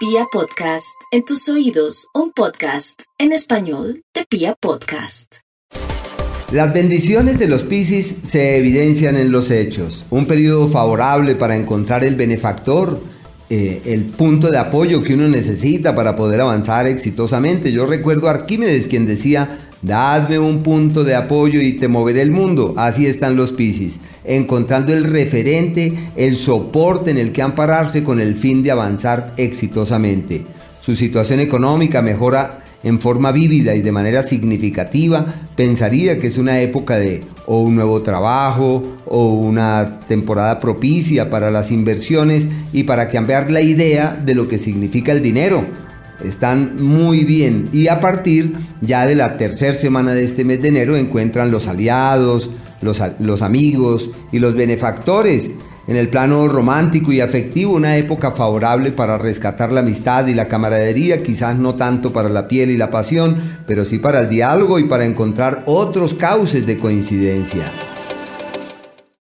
Pia Podcast, en tus oídos, un podcast en español de Pia Podcast. Las bendiciones de los Piscis se evidencian en los hechos. Un periodo favorable para encontrar el benefactor, eh, el punto de apoyo que uno necesita para poder avanzar exitosamente. Yo recuerdo a Arquímedes quien decía, Dadme un punto de apoyo y te moveré el mundo. Así están los Piscis, encontrando el referente, el soporte en el que ampararse con el fin de avanzar exitosamente. Su situación económica mejora en forma vívida y de manera significativa. Pensaría que es una época de o un nuevo trabajo o una temporada propicia para las inversiones y para cambiar la idea de lo que significa el dinero están muy bien y a partir ya de la tercera semana de este mes de enero encuentran los aliados, los, los, amigos y los benefactores. En el plano romántico y afectivo, una época favorable para rescatar la amistad y la camaradería, quizás no tanto para la piel y la pasión, pero sí para el diálogo y para encontrar otros cauces de coincidencia.